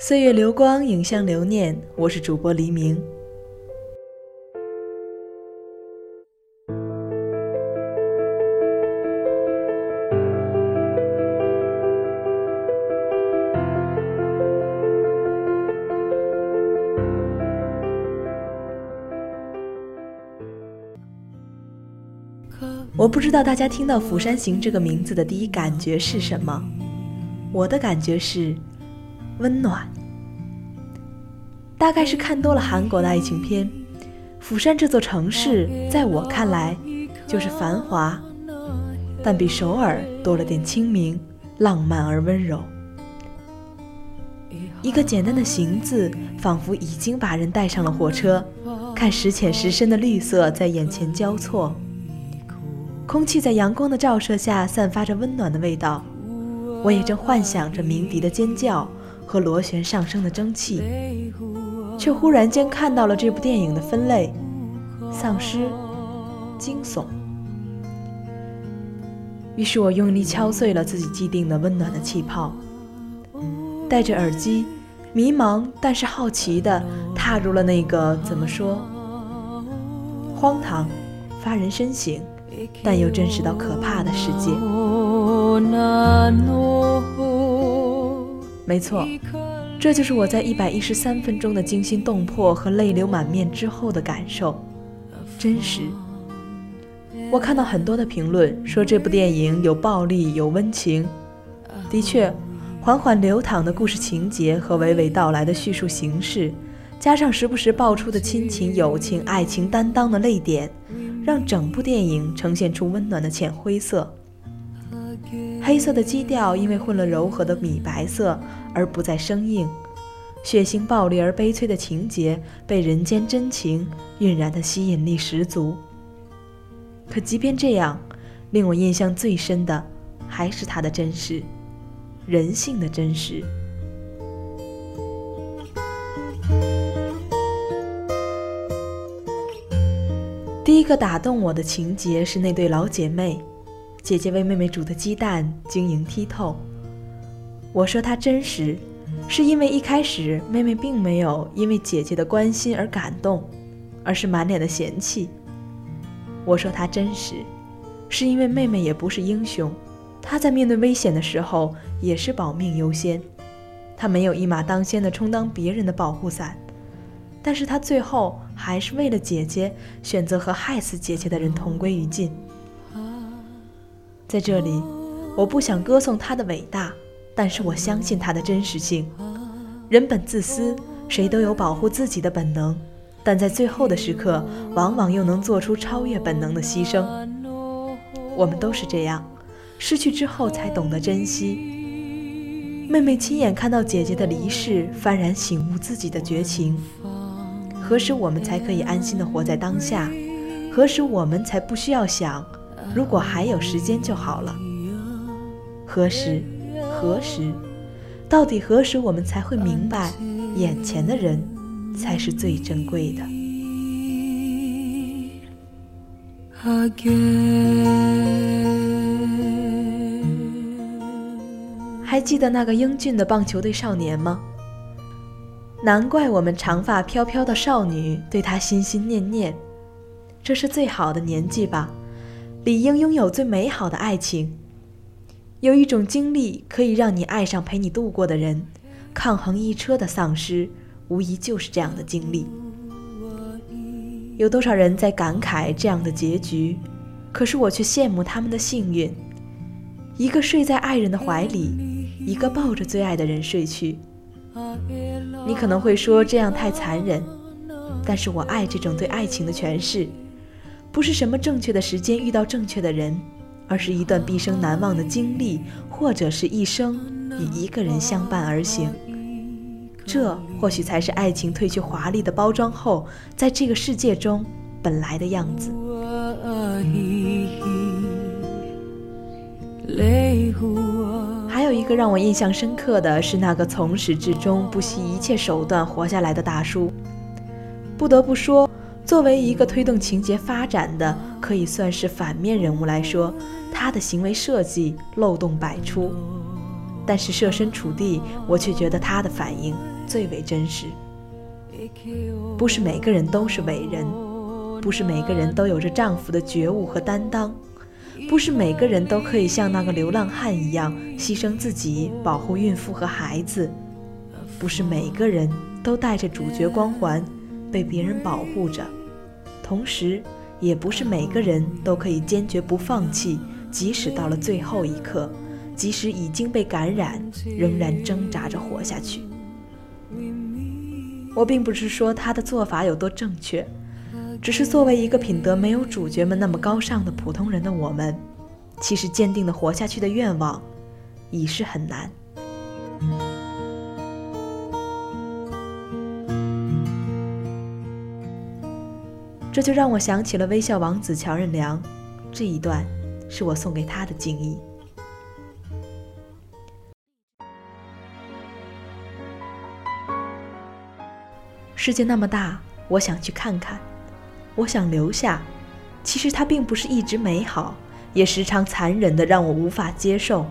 岁月流光，影像留念。我是主播黎明。我不知道大家听到《釜山行》这个名字的第一感觉是什么？我的感觉是温暖。大概是看多了韩国的爱情片，釜山这座城市在我看来就是繁华，但比首尔多了点清明、浪漫而温柔。一个简单的“行”字，仿佛已经把人带上了火车，看时浅时深的绿色在眼前交错。空气在阳光的照射下散发着温暖的味道，我也正幻想着鸣笛的尖叫和螺旋上升的蒸汽，却忽然间看到了这部电影的分类：丧尸、惊悚。于是我用力敲碎了自己既定的温暖的气泡，戴着耳机，迷茫但是好奇的踏入了那个怎么说，荒唐、发人深省。但又真实到可怕的世界。没错，这就是我在一百一十三分钟的惊心动魄和泪流满面之后的感受，真实。我看到很多的评论说这部电影有暴力有温情，的确，缓缓流淌的故事情节和娓娓道来的叙述形式，加上时不时爆出的亲情、友情、爱情担当的泪点。让整部电影呈现出温暖的浅灰色，黑色的基调因为混了柔和的米白色而不再生硬，血腥暴力而悲催的情节被人间真情晕染的吸引力十足。可即便这样，令我印象最深的还是它的真实，人性的真实。第一个打动我的情节是那对老姐妹，姐姐为妹妹煮的鸡蛋晶莹剔透。我说她真实，是因为一开始妹妹并没有因为姐姐的关心而感动，而是满脸的嫌弃。我说她真实，是因为妹妹也不是英雄，她在面对危险的时候也是保命优先，她没有一马当先的充当别人的保护伞。但是他最后还是为了姐姐，选择和害死姐姐的人同归于尽。在这里，我不想歌颂他的伟大，但是我相信他的真实性。人本自私，谁都有保护自己的本能，但在最后的时刻，往往又能做出超越本能的牺牲。我们都是这样，失去之后才懂得珍惜。妹妹亲眼看到姐姐的离世，幡然醒悟自己的绝情。何时我们才可以安心的活在当下？何时我们才不需要想，如果还有时间就好了？何时？何时？到底何时我们才会明白，眼前的人才是最珍贵的？还记得那个英俊的棒球队少年吗？难怪我们长发飘飘的少女对他心心念念，这是最好的年纪吧，理应拥有最美好的爱情。有一种经历可以让你爱上陪你度过的人，抗衡一车的丧尸，无疑就是这样的经历。有多少人在感慨这样的结局？可是我却羡慕他们的幸运，一个睡在爱人的怀里，一个抱着最爱的人睡去。你可能会说这样太残忍，但是我爱这种对爱情的诠释，不是什么正确的时间遇到正确的人，而是一段毕生难忘的经历，或者是一生与一个人相伴而行。这或许才是爱情褪去华丽的包装后，在这个世界中本来的样子。还有一个让我印象深刻的是那个从始至终不惜一切手段活下来的大叔。不得不说，作为一个推动情节发展的可以算是反面人物来说，他的行为设计漏洞百出。但是设身处地，我却觉得他的反应最为真实。不是每个人都是伟人，不是每个人都有着丈夫的觉悟和担当，不是每个人都可以像那个流浪汉一样牺牲自己保护孕妇和孩子，不是每个人都带着主角光环被别人保护着，同时，也不是每个人都可以坚决不放弃，即使到了最后一刻，即使已经被感染，仍然挣扎着活下去。我并不是说他的做法有多正确，只是作为一个品德没有主角们那么高尚的普通人的我们，其实坚定的活下去的愿望，已是很难。这就让我想起了微笑王子乔任梁，这一段是我送给他的敬意。世界那么大，我想去看看，我想留下。其实它并不是一直美好，也时常残忍的让我无法接受。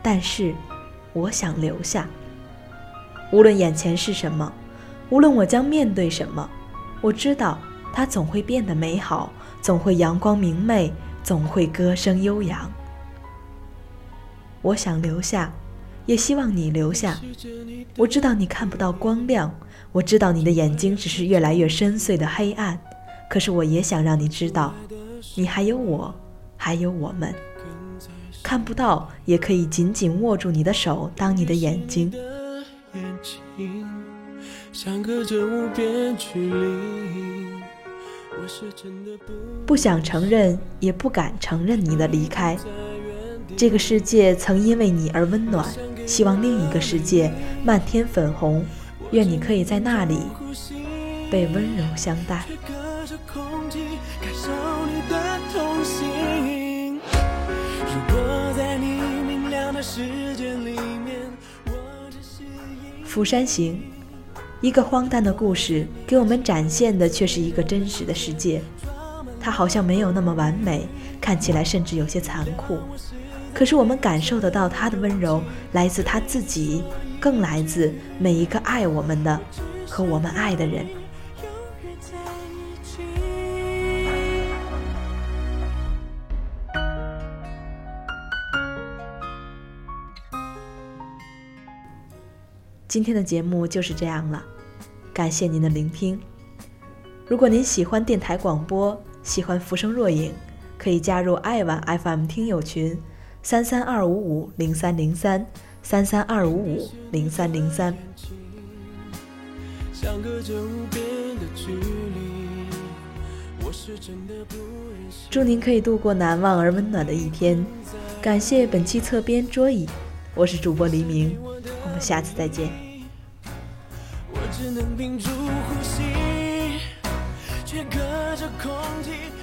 但是，我想留下。无论眼前是什么，无论我将面对什么，我知道它总会变得美好，总会阳光明媚，总会歌声悠扬。我想留下。也希望你留下。我知道你看不到光亮，我知道你的眼睛只是越来越深邃的黑暗。可是我也想让你知道，你还有我，还有我们。看不到也可以紧紧握住你的手，当你的眼睛。不想承认，也不敢承认你的离开。这个世界曾因为你而温暖。希望另一个世界漫天粉红，愿你可以在那里被温柔相待。釜山行，一个荒诞的故事，给我们展现的却是一个真实的世界。它好像没有那么完美，看起来甚至有些残酷。可是我们感受得到他的温柔，来自他自己，更来自每一个爱我们的和我们爱的人。今天的节目就是这样了，感谢您的聆听。如果您喜欢电台广播，喜欢《浮生若影》，可以加入爱晚 FM 听友群。三三二五五零三零三，三三二五五零三零三。祝您可以度过难忘而温暖的一天。感谢本期侧边桌椅，我是主播黎明，我们下次再见。只能屏住呼吸却隔着空气